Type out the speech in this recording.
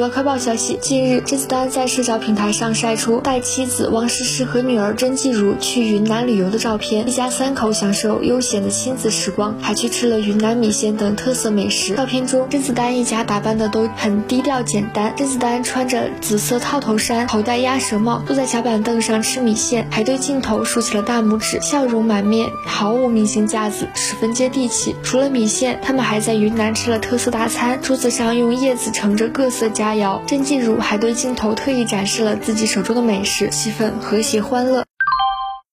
娱乐快报消息，近日甄子丹在社交平台上晒出带妻子王诗诗和女儿甄继如去云南旅游的照片，一家三口享受悠闲的亲子时光，还去吃了云南米线等特色美食。照片中，甄子丹一家打扮的都很低调简单。甄子丹穿着紫色套头衫，头戴鸭舌帽，坐在小板凳上吃米线，还对镜头竖起了大拇指，笑容满面，毫无明星架子，十分接地气。除了米线，他们还在云南吃了特色大餐，桌子上用叶子盛着各色佳。佳肴，甄继如还对镜头特意展示了自己手中的美食，气氛和谐欢乐。